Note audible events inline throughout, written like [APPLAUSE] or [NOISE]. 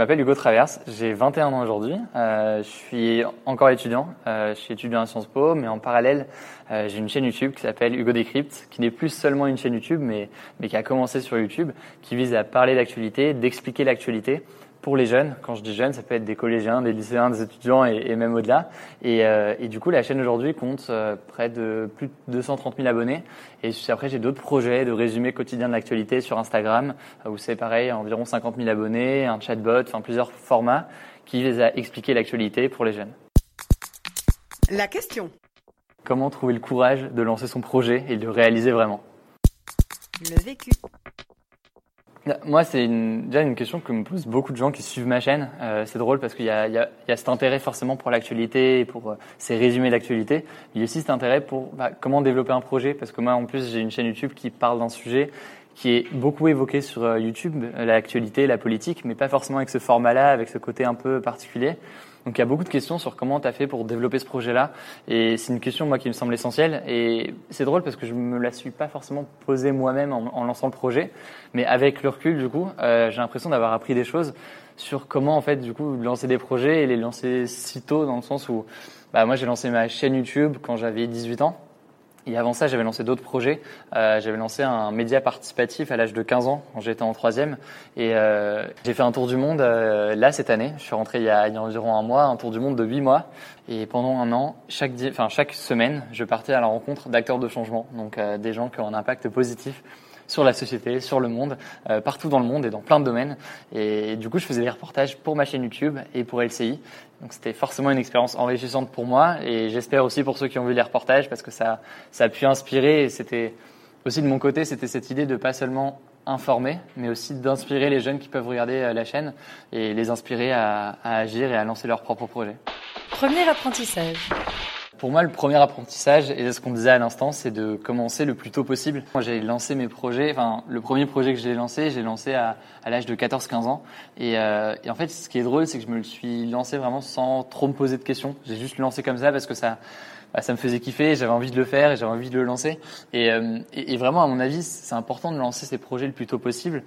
Je m'appelle Hugo Traverse, j'ai 21 ans aujourd'hui. Euh, je suis encore étudiant. Euh, je suis étudiant à Sciences Po, mais en parallèle, euh, j'ai une chaîne YouTube qui s'appelle Hugo Decrypt, qui n'est plus seulement une chaîne YouTube, mais, mais qui a commencé sur YouTube, qui vise à parler d'actualité, d'expliquer l'actualité pour les jeunes. Quand je dis jeunes, ça peut être des collégiens, des lycéens, des étudiants et, et même au-delà. Et, euh, et, du coup, la chaîne aujourd'hui compte euh, près de plus de 230 000 abonnés. Et après, j'ai d'autres projets de résumé quotidien de l'actualité sur Instagram, où c'est pareil, environ 50 000 abonnés, un chatbot, enfin plusieurs formats qui visent à expliquer l'actualité pour les jeunes. La question. Comment trouver le courage de lancer son projet et de le réaliser vraiment? Le vécu. Moi, c'est une, déjà une question que me posent beaucoup de gens qui suivent ma chaîne. Euh, c'est drôle parce qu'il y a, y, a, y a cet intérêt forcément pour l'actualité et pour euh, ces résumés d'actualité. Il y a aussi cet intérêt pour bah, comment développer un projet parce que moi, en plus, j'ai une chaîne YouTube qui parle d'un sujet qui est beaucoup évoqué sur euh, YouTube, l'actualité, la politique, mais pas forcément avec ce format-là, avec ce côté un peu particulier. Donc il y a beaucoup de questions sur comment tu as fait pour développer ce projet-là. Et c'est une question, moi, qui me semble essentielle. Et c'est drôle parce que je me la suis pas forcément posée moi-même en, lançant le projet. Mais avec le recul, du coup, euh, j'ai l'impression d'avoir appris des choses sur comment, en fait, du coup, lancer des projets et les lancer si tôt, dans le sens où, bah, moi, j'ai lancé ma chaîne YouTube quand j'avais 18 ans. Et avant ça, j'avais lancé d'autres projets. Euh, j'avais lancé un média participatif à l'âge de 15 ans, quand j'étais en troisième. Et euh, j'ai fait un tour du monde euh, là cette année. Je suis rentré il y, a, il y, a, environ un mois, un tour du monde de 8 mois. Et pendant un an, chaque, enfin, chaque semaine, je partais à la rencontre d'acteurs de changement, donc euh, des gens qui ont un impact positif sur la société, sur le monde, euh, partout dans le monde et dans plein de domaines. Et du coup, je faisais des reportages pour ma chaîne YouTube et pour LCI. Donc c'était forcément une expérience enrichissante pour moi et j'espère aussi pour ceux qui ont vu les reportages parce que ça, ça a pu inspirer et c'était aussi de mon côté, c'était cette idée de pas seulement informer, mais aussi d'inspirer les jeunes qui peuvent regarder la chaîne et les inspirer à, à agir et à lancer leurs propres projets. Premier apprentissage. Pour moi, le premier apprentissage, et c'est ce qu'on disait à l'instant, c'est de commencer le plus tôt possible. Moi, j'ai lancé mes projets, enfin, le premier projet que j'ai lancé, j'ai lancé à, à l'âge de 14-15 ans. Et, euh, et, en fait, ce qui est drôle, c'est que je me le suis lancé vraiment sans trop me poser de questions. J'ai juste lancé comme ça parce que ça, bah, ça me faisait kiffer, j'avais envie de le faire et j'avais envie de le lancer. Et, euh, et, vraiment, à mon avis, c'est important de lancer ses projets le plus tôt possible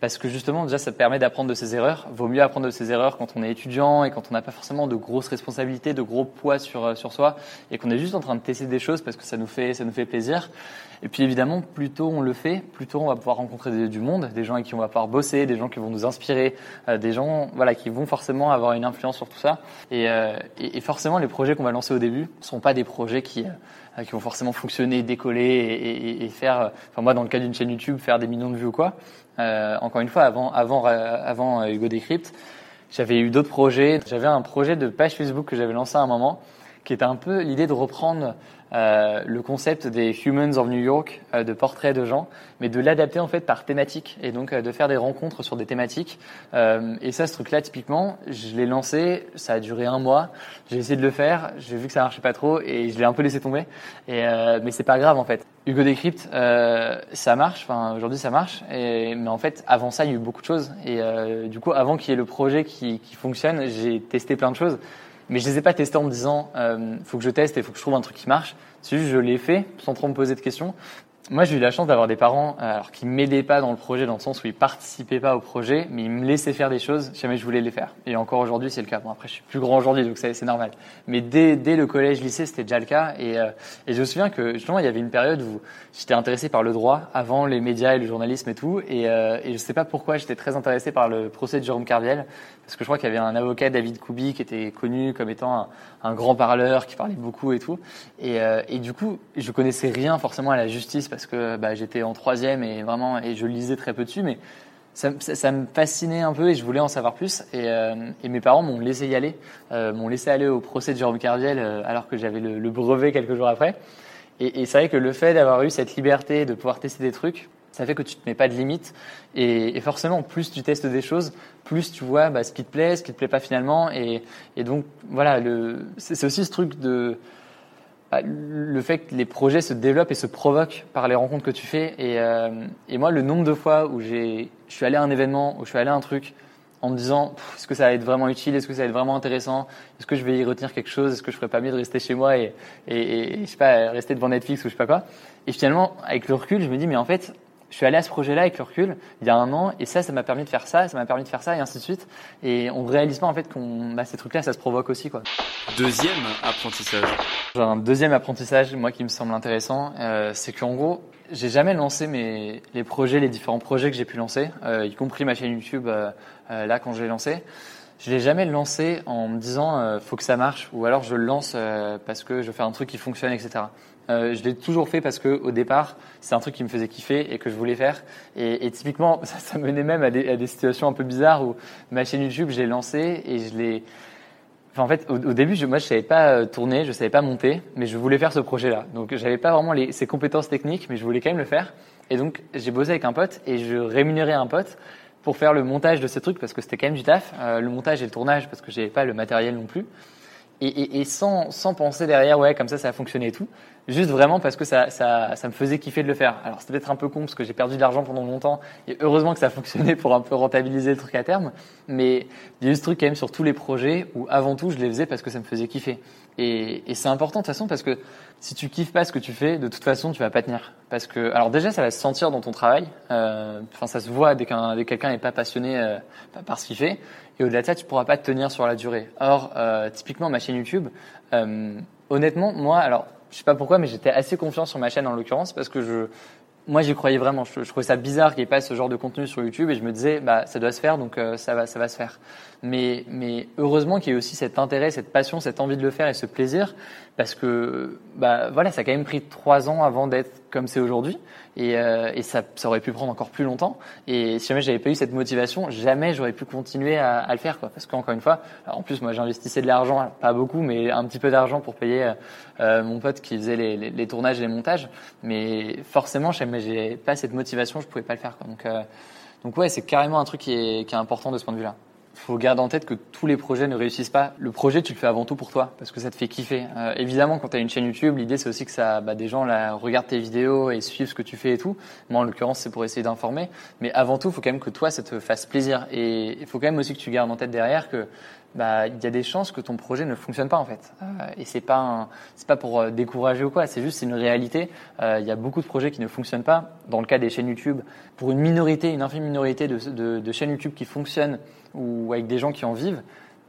parce que justement, déjà, ça permet d'apprendre de ses erreurs. Vaut mieux apprendre de ses erreurs quand on est étudiant et quand on n'a pas forcément de grosses responsabilités, de gros poids sur, sur soi et qu'on est juste en train de tester des choses parce que ça nous fait, ça nous fait plaisir. Et puis évidemment, plus tôt on le fait, plus tôt on va pouvoir rencontrer du monde, des gens avec qui on va pouvoir bosser, des gens qui vont nous inspirer, euh, des gens voilà, qui vont forcément avoir une influence sur tout ça. Et, euh, forcément, les projets qu'on va lancer au début ne sont pas des projets qui, euh, qui vont forcément fonctionner, décoller et, faire, enfin moi dans le cas d'une chaîne YouTube, faire des millions de vues ou quoi. Euh, encore une fois, avant, avant, avant Hugo Decrypt, j'avais eu d'autres projets. J'avais un projet de page Facebook que j'avais lancé à un moment, qui était un peu l'idée de reprendre euh, le concept des Humans of New York, euh, de portraits de gens, mais de l'adapter en fait par thématique et donc euh, de faire des rencontres sur des thématiques. Euh, et ça, ce truc-là, typiquement, je l'ai lancé, ça a duré un mois. J'ai essayé de le faire, j'ai vu que ça marchait pas trop et je l'ai un peu laissé tomber. Et mais c'est pas grave en fait. Hugo Decrypt, ça marche. Enfin, aujourd'hui, ça marche. Et, mais en fait, avant ça, il y a eu beaucoup de choses. Et du coup, avant qu'il y ait le projet qui, qui fonctionne, j'ai testé plein de choses. Mais je les ai pas testés en me disant, euh, faut que je teste et faut que je trouve un truc qui marche. C'est juste, je l'ai fait sans trop me poser de questions. Moi, j'ai eu la chance d'avoir des parents euh, alors qui m'aidaient pas dans le projet dans le sens où ils participaient pas au projet, mais ils me laissaient faire des choses si jamais je voulais les faire. Et encore aujourd'hui, c'est le cas. Bon, après, je suis plus grand aujourd'hui, donc c'est normal. Mais dès, dès le collège, lycée, c'était déjà le cas. Et, euh, et je me souviens que justement, il y avait une période où j'étais intéressé par le droit avant les médias et le journalisme et tout. Et, euh, je sais pas pourquoi j'étais très intéressé par le procès de Jérôme Carviel, parce que je crois qu'il y avait un avocat, David Koubi, qui était connu comme étant un, grand parleur, qui parlait beaucoup et tout. Et, et du coup, je connaissais rien forcément à la justice parce que bah, j'étais en troisième et vraiment et je lisais très peu dessus, mais ça, me fascinait un peu et je voulais en savoir plus. Et, euh, mes parents m'ont laissé y aller, euh, m'ont laissé aller au procès de Jérôme Carviel euh, alors que j'avais le, brevet quelques jours après. Et, c'est vrai que le fait d'avoir eu cette liberté de pouvoir tester des trucs, ça fait que tu te mets pas de limites. Et, forcément, plus tu testes des choses, plus tu vois bah, ce qui te plaît, ce qui te plaît pas finalement. Et, donc, voilà, c'est aussi ce truc de le fait que les projets se développent et se provoquent par les rencontres que tu fais. Et, euh, et moi, le nombre de fois où je suis allé à un événement, où je suis allé à un truc, en me disant est-ce que ça va être vraiment utile, est-ce que ça va être vraiment intéressant, est-ce que je vais y retenir quelque chose, est-ce que je ferais pas mieux de rester chez moi et, et, et je sais pas rester devant Netflix ou je sais pas quoi? Et finalement, avec le recul, je me dis mais en fait, je suis allé à ce projet-là avec le recul il y a un an et ça, ça m'a permis de faire ça, ça m'a permis de faire ça et ainsi de suite. Et on réalise pas en fait qu'on, bah, ces trucs-là, ça se provoque aussi quoi. Deuxième apprentissage. Un deuxième apprentissage, moi, qui me semble intéressant, euh, c'est qu'en gros, j'ai jamais lancé mes, les projets, les différents projets que j'ai pu lancer, euh, y compris ma chaîne YouTube, euh, euh, là, quand je l'ai lancé. Je l'ai jamais lancé en me disant, euh, faut que ça marche, ou alors je le lance euh, parce que je veux faire un truc qui fonctionne, etc. Euh, je l'ai toujours fait parce que au départ, c'est un truc qui me faisait kiffer et que je voulais faire. Et, typiquement, [LAUGHS] ça, menait même à des, situations un peu bizarres où ma chaîne YouTube, je l'ai lancée et je l'ai Enfin, en fait, au, début, je, moi, je savais pas euh, tourner, je savais pas monter, mais je voulais faire ce projet-là. Donc, j'avais pas vraiment ces compétences techniques, mais je voulais quand même le faire. Et donc, j'ai bossé avec un pote et je rémunérais un pote pour faire le montage de ces trucs parce que c'était quand même du taf. Euh, le montage et le tournage parce que j'avais pas le matériel non plus. Et, et, et sans, sans penser derrière, ouais, comme ça, ça a fonctionné et tout. Juste vraiment parce que ça, ça, ça me faisait kiffer de le faire. Alors, c'était peut-être un peu con parce que j'ai perdu de l'argent pendant longtemps. Et heureusement que ça a fonctionné pour un peu rentabiliser le truc à terme. Mais il y a eu ce truc quand même sur tous les projets où avant tout, je les faisais parce que ça me faisait kiffer. Et, c'est important de toute façon parce que si tu kiffes pas ce que tu fais, de toute façon, tu vas pas tenir. Parce que, alors déjà, ça va se sentir dans ton travail. Euh, Enfin, ça se voit dès qu'un dès que quelqu'un n'est pas passionné euh, par ce qu'il fait. Et au-delà de ça, tu pourras pas te tenir sur la durée. Or, euh, typiquement, ma chaîne YouTube, honnêtement, moi, alors, je sais pas pourquoi, mais j'étais assez confiant sur ma chaîne en l'occurrence parce que je, moi, j'y croyais vraiment. Je, je trouvais ça bizarre qu'il n'y ait pas ce genre de contenu sur YouTube et je me disais, bah, ça doit se faire, donc euh, ça va, ça va se faire. Mais, mais heureusement qu'il y ait aussi cet intérêt, cette passion, cette envie de le faire et ce plaisir, parce que, bah, voilà, ça a quand même pris trois ans avant d'être comme c'est aujourd'hui, et, euh, et ça, ça aurait pu prendre encore plus longtemps. Et si jamais j'avais pas eu cette motivation, jamais j'aurais pu continuer à, à le faire, quoi. Parce qu'encore une fois, en plus, moi, j'investissais de l'argent, alors, pas beaucoup, mais un petit peu d'argent pour payer euh, euh, mon pote qui faisait les, les, tournages et les montages. Mais forcément, jamais j'avais pas cette motivation, je pouvais pas le faire, quoi. Donc, euh, donc ouais, c'est carrément un truc qui est, qui est important de ce point de vue-là. Faut garder en tête que tous les projets ne réussissent pas. Le projet, tu le fais avant tout pour toi, parce que ça te fait kiffer. Euh, évidemment, quand tu as une chaîne YouTube, l'idée c'est aussi que ça, bah, des gens regardent tes vidéos et suivent ce que tu fais et tout. Moi, en l'occurrence, c'est pour essayer d'informer. Mais avant tout, il faut quand même que toi, ça te fasse plaisir. Et il faut quand même aussi que tu gardes en tête derrière que bah, il y a des chances que ton projet ne fonctionne pas en fait. Euh, et c'est pas c'est pas pour euh, décourager ou quoi. C'est juste c'est une réalité. Il y a beaucoup de projets qui ne fonctionnent pas. Dans le cas des chaînes YouTube, pour une minorité, une infime minorité de chaînes YouTube qui fonctionnent ou avec des gens qui en vivent,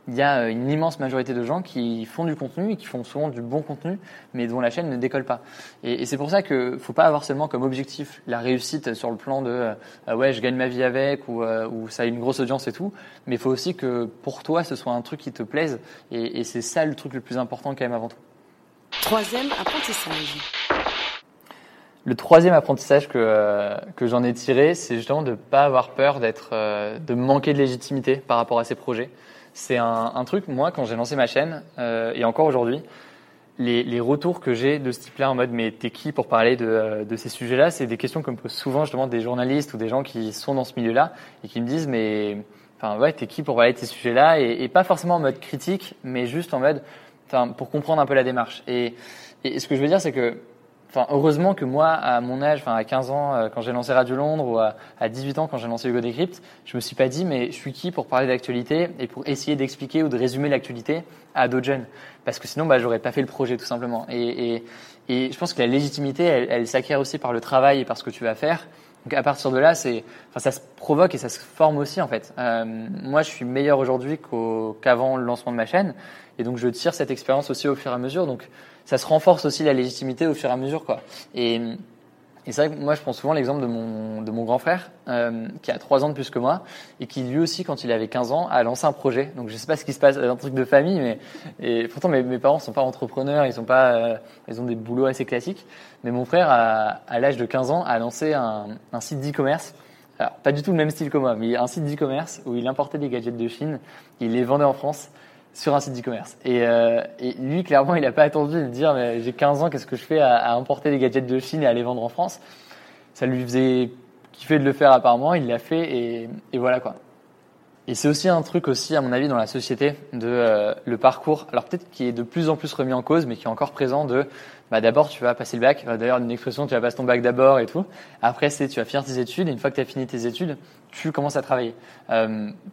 il y a euh, une immense majorité de gens qui font du contenu et qui font souvent du bon contenu, mais dont la chaîne ne décolle pas. Et, c'est pour ça que faut pas avoir seulement comme objectif la réussite sur le plan de euh, ouais je gagne ma vie avec ou, euh, ou ça a une grosse audience et tout, mais il faut aussi que pour toi ce soit un truc qui te plaise et, et c'est ça le truc le plus important quand même avant tout. Troisième apprentissage. Le troisième apprentissage que, euh, que j'en ai tiré, c'est justement de ne pas avoir peur d'être, euh, de manquer de légitimité par rapport à ces projets. C'est un, truc, moi, quand j'ai lancé ma chaîne, euh, et encore aujourd'hui, les, les retours que j'ai de ce type-là en mode mais t'es qui pour parler de, de ces sujets-là C'est des questions que me posent souvent justement des journalistes ou des gens qui sont dans ce milieu-là et qui me disent mais enfin ouais t'es qui pour parler de ces sujets-là et, pas forcément en mode critique mais juste en mode pour comprendre un peu la démarche. Et, et ce que je veux dire c'est que enfin, heureusement que moi, à mon âge, enfin, à 15 ans, euh, quand j'ai lancé Radio Londres, ou à, à 18 ans, quand j'ai lancé Hugo Decrypt, je me suis pas dit, mais je suis qui pour parler d'actualité et pour essayer d'expliquer ou de résumer l'actualité à d'autres jeunes? Parce que sinon, bah, j'aurais pas fait le projet, tout simplement. Et, et, et je pense que la légitimité, elle, elle s'acquiert aussi par le travail et par ce que tu vas faire. Donc à partir de là, c'est, enfin, ça se provoque et ça se forme aussi en fait. Euh, moi, je suis meilleur aujourd'hui qu'avant le lancement de ma chaîne, et donc je tire cette expérience aussi au fur et à mesure. Donc ça se renforce aussi la légitimité au fur et à mesure, quoi. Et, et c'est vrai que moi, je prends souvent l'exemple de mon, de mon grand frère, euh, qui a trois ans de plus que moi, et qui lui aussi, quand il avait 15 ans, a lancé un projet. Donc je sais pas ce qui se passe, un truc de famille, mais et pourtant mes, mes parents sont pas entrepreneurs, ils sont pas, euh, ils ont des boulots assez classiques. Mais mon frère, à l'âge de 15 ans, a lancé un, un site d'e-commerce. Alors, pas du tout le même style que moi, mais un site d'e-commerce où il importait des gadgets de Chine, il les vendait en France sur un site d'e-commerce. Et, euh, lui, clairement, il n'a pas attendu de dire mais j'ai 15 ans, qu'est-ce que je fais à, à importer des gadgets de Chine et à les vendre en France? Ça lui faisait kiffer de le faire apparemment, il l'a fait et, voilà quoi. Et c'est aussi un truc aussi, à mon avis, dans la société, de euh, le parcours. Alors peut-être qui est de plus en plus remis en cause, mais qui est encore présent de, bah d'abord tu vas passer le bac. Euh, D'ailleurs, une expression, tu vas passer ton bac d'abord et tout. Après, c'est tu vas finir tes études. Et une fois que tu as fini tes études, tu commences à travailler.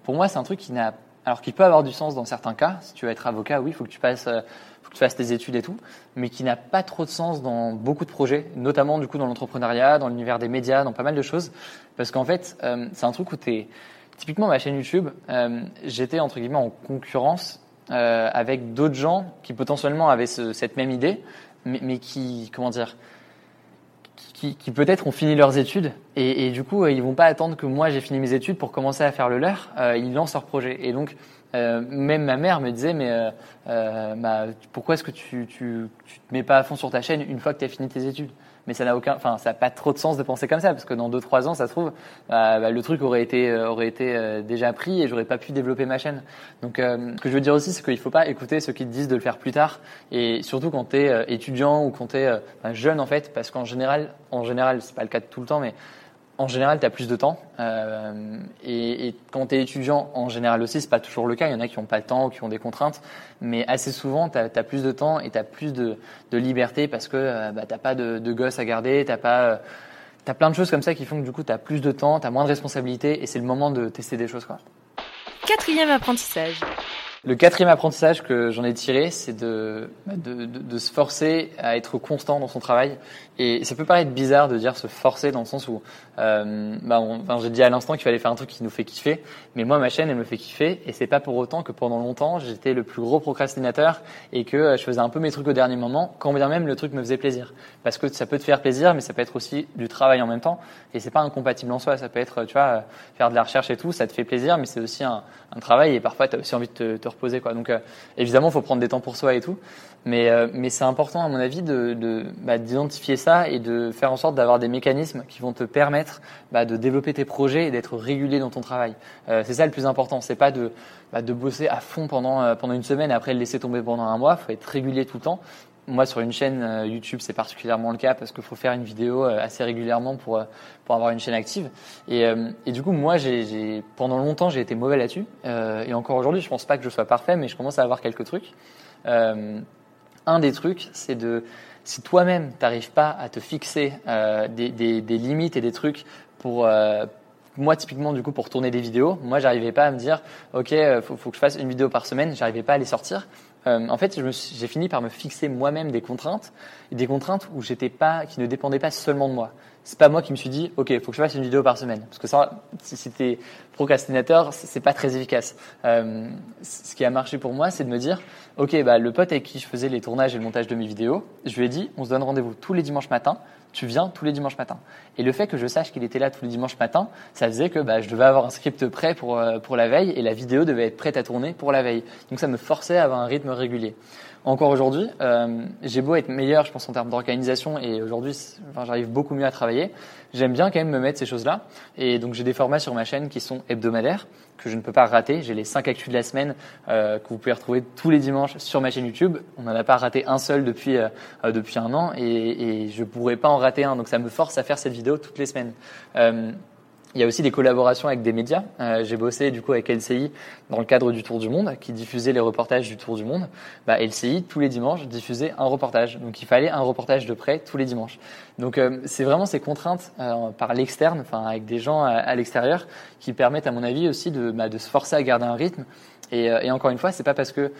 Pour moi, c'est un truc qui n'a, alors qui peut avoir du sens dans certains cas. Si tu veux être avocat, oui, il faut que tu passes, euh, faut que tu fasses tes études et tout, mais qui n'a pas trop de sens dans beaucoup de projets, notamment du coup dans l'entrepreneuriat, dans l'univers des médias, dans pas mal de choses, parce qu'en fait, euh, c'est un truc où tu es Typiquement, ma chaîne YouTube, euh, j'étais entre guillemets en concurrence avec d'autres gens qui potentiellement avaient ce- cette même idée, mais, mais qui, comment dire, qui, peut-être ont fini leurs études et, du coup, euh, ils vont pas attendre que moi j'ai fini mes études pour commencer à faire le leur. Euh, ils lancent leur projet et donc euh, même ma mère me disait mais bah, pourquoi est-ce que tu, tu, tu te mets pas à fond sur ta chaîne une fois que tu as fini tes études? Mais ça n'a aucun, enfin, ça n'a pas trop de sens de penser comme ça, parce que dans 2-3 ans, ça se trouve, bah, bah, le truc aurait été, euh, aurait été euh, déjà pris et j'aurais pas pu développer ma chaîne. Donc, euh, ce que je veux dire aussi, c'est qu'il faut pas écouter ceux qui te disent de le faire plus tard, et surtout quand tu es étudiant ou quand tu es jeune, en fait, parce qu'en général, en général, c'est pas le cas de tout le temps, mais en général, tu as plus de temps. Euh, et, quand tu es étudiant, en général aussi, c'est pas toujours le cas. Il y en a qui n'ont pas le temps ou qui ont des contraintes. Mais assez souvent, tu as, plus de temps et tu as plus de, liberté parce que euh, bah, tu pas de, de gosses à garder, tu pas. euh, plein de choses comme ça qui font que du coup, tu as plus de temps, tu as moins de responsabilités et c'est le moment de tester des choses. Quatrième apprentissage. Le quatrième apprentissage que j'en ai tiré, c'est de, de, de, de se forcer à être constant dans son travail. Et ça peut paraître bizarre de dire se forcer dans le sens où, euh, bah on, enfin, j'ai dit à l'instant qu'il fallait faire un truc qui nous fait kiffer, mais moi ma chaîne elle me fait kiffer et c'est pas pour autant que pendant longtemps j'étais le plus gros procrastinateur et que euh, je faisais un peu mes trucs au dernier moment, quand bien même le truc me faisait plaisir. Parce que ça peut te faire plaisir, mais ça peut être aussi du travail en même temps et c'est pas incompatible en soi. Ça peut être, tu vois, euh, faire de la recherche et tout, ça te fait plaisir, mais c'est aussi un, un travail et parfois tu as aussi envie de te, te quoi. Donc euh, évidemment, faut prendre des temps pour soi et tout. Mais, euh, mais c'est important, à mon avis, de, bah, d'identifier ça et de faire en sorte d'avoir des mécanismes qui vont te permettre bah, de développer tes projets et d'être régulier dans ton travail. Euh, c'est ça le plus important. C'est pas de, bah, de bosser à fond pendant, pendant une semaine et après le laisser tomber pendant un mois. faut être régulier tout le temps. Moi, sur une chaîne euh, YouTube, c'est particulièrement le cas parce qu'il faut faire une vidéo euh, assez régulièrement pour, euh, pour avoir une chaîne active. Et, du coup, moi, j'ai, pendant longtemps, j'ai été mauvais là-dessus. Et encore aujourd'hui, je pense pas que je sois parfait, mais je commence à avoir quelques trucs. Un des trucs, c'est de si toi-même t'arrives pas à te fixer des, des, limites et des trucs pour moi typiquement du coup pour tourner des vidéos, moi j'arrivais pas à me dire ok faut, faut que je fasse une vidéo par semaine, j'arrivais pas à les sortir. Euh, en fait, j'ai fini par me fixer moi-même des contraintes, des contraintes où j'étais pas, qui ne dépendaient pas seulement de moi. C'est pas moi qui me suis dit, ok, faut que je fasse une vidéo par semaine, parce que ça, c'était procrastinateur, c'est pas très efficace. Euh, ce qui a marché pour moi, c'est de me dire, ok, bah le pote avec qui je faisais les tournages et le montage de mes vidéos, je lui ai dit, on se donne rendez-vous tous les dimanches matins. Tu viens tous les dimanches matins. Et le fait que je sache qu'il était là tous les dimanches matins, ça faisait que bah, je devais avoir un script prêt pour, euh, pour la veille et la vidéo devait être prête à tourner pour la veille. Donc ça me forçait à avoir un rythme régulier. Encore aujourd'hui, euh, j'ai beau être meilleur, je pense, en termes d'organisation et aujourd'hui, j'arrive beaucoup mieux à travailler. J'aime bien quand même me mettre ces choses-là. Et donc j'ai des formats sur ma chaîne qui sont hebdomadaires, que je ne peux pas rater. J'ai les 5 actus de la semaine euh, que vous pouvez retrouver tous les dimanches sur ma chaîne YouTube. On n'en a pas raté un seul depuis, euh, depuis un an et, je pourrais pas en rater un. Donc ça me force à faire cette vidéo toutes les semaines. Euh, Il y a aussi des collaborations avec des médias. Euh, j'ai bossé du coup avec LCI dans le cadre du Tour du Monde, qui diffusait les reportages du Tour du Monde. Bah, LCI tous les dimanches diffusait un reportage, donc il fallait un reportage de près tous les dimanches. Donc euh, c'est vraiment ces contraintes euh, par l'externe, enfin avec des gens à, l'extérieur, qui permettent à mon avis aussi de, bah, de se forcer à garder un rythme. Et, euh, et encore une fois, c'est pas parce que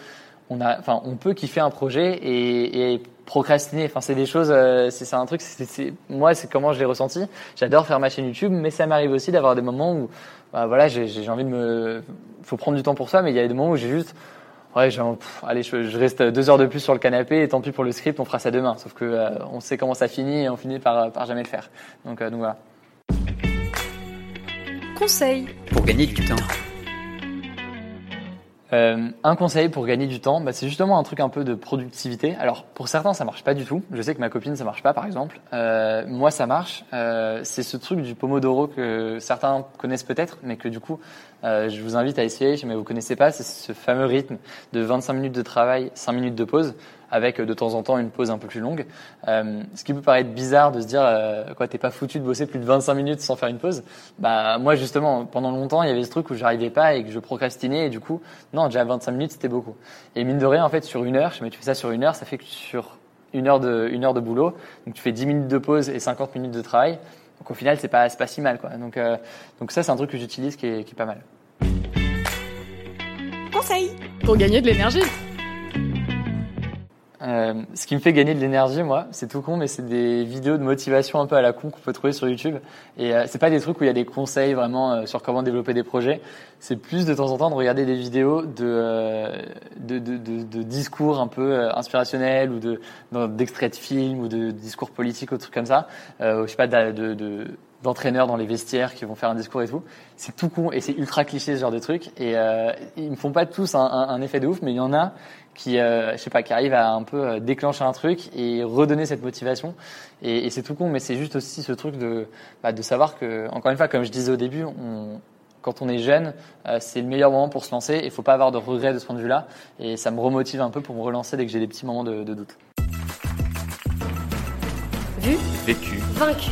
on a, enfin, on peut kiffer un projet et, et procrastiner. Enfin, c'est des choses, euh, c'est un truc. c'est moi, c'est comment je l'ai ressenti. J'adore faire ma chaîne YouTube, mais ça m'arrive aussi d'avoir des moments où, bah, voilà, j'ai envie de me, faut prendre du temps pour ça, mais il y a des moments où j'ai juste, ouais, pff, allez, je, je reste deux heures de plus sur le canapé et tant pis pour le script, on fera ça demain. Sauf que euh, on sait comment ça finit et on finit par, par jamais le faire. Donc, euh, donc voilà. Conseil. Pour gagner du temps. Euh, un conseil pour gagner du temps, bah, c'est justement un truc un peu de productivité. Alors pour certains ça marche pas du tout. Je sais que ma copine ça marche pas par exemple. Euh, moi ça marche. Euh, c'est ce truc du pomodoro que certains connaissent peut-être, mais que du coup euh, je vous invite à essayer. Mais vous connaissez pas, c'est ce fameux rythme de 25 minutes de travail, 5 minutes de pause, avec euh, de temps en temps une pause un peu plus longue. Euh, ce qui peut paraître bizarre de se dire euh, quoi t'es pas foutu de bosser plus de 25 minutes sans faire une pause. Bah moi justement pendant longtemps il y avait ce truc où j'arrivais pas et que je procrastinais et du coup non déjà 25 minutes c'était beaucoup. Et mine de rien en fait sur une heure, je me tu fais ça sur une heure, ça fait que sur une heure de une heure de boulot, donc tu fais 10 minutes de pause et 50 minutes de travail. Donc au final c'est pas c'est pas si mal quoi. Donc euh, donc ça c'est un truc que j'utilise qui est qui est pas mal. Conseil. Pour gagner de l'énergie. Euh, ce qui me fait gagner de l'énergie, moi, c'est tout con, mais c'est des vidéos de motivation un peu à la con qu'on peut trouver sur YouTube. Et euh, c'est pas des trucs où il y a des conseils vraiment euh, sur comment développer des projets. C'est plus de temps en temps de regarder des vidéos de euh, de, discours un peu inspirationnels ou de d'extraits de films ou de discours politiques ou trucs comme ça. Je sais pas de d'entraîneurs dans les vestiaires qui vont faire un discours et tout. C'est tout con et c'est ultra cliché ce genre de truc. Et euh, ils me font pas tous un, un, un effet de ouf, mais il y en a qui, euh, je sais pas, qui arrivent à un peu euh, déclencher un truc et redonner cette motivation. Et, et c'est tout con, mais c'est juste aussi ce truc de, bah, de savoir que, encore une fois, comme je disais au début, on, quand on est jeune, euh, c'est le meilleur moment pour se lancer. Il faut pas avoir de regrets de ce point de vue-là. Et ça me remotive un peu pour me relancer dès que j'ai des petits moments de, de doute. Vu, Vécu. vaincu.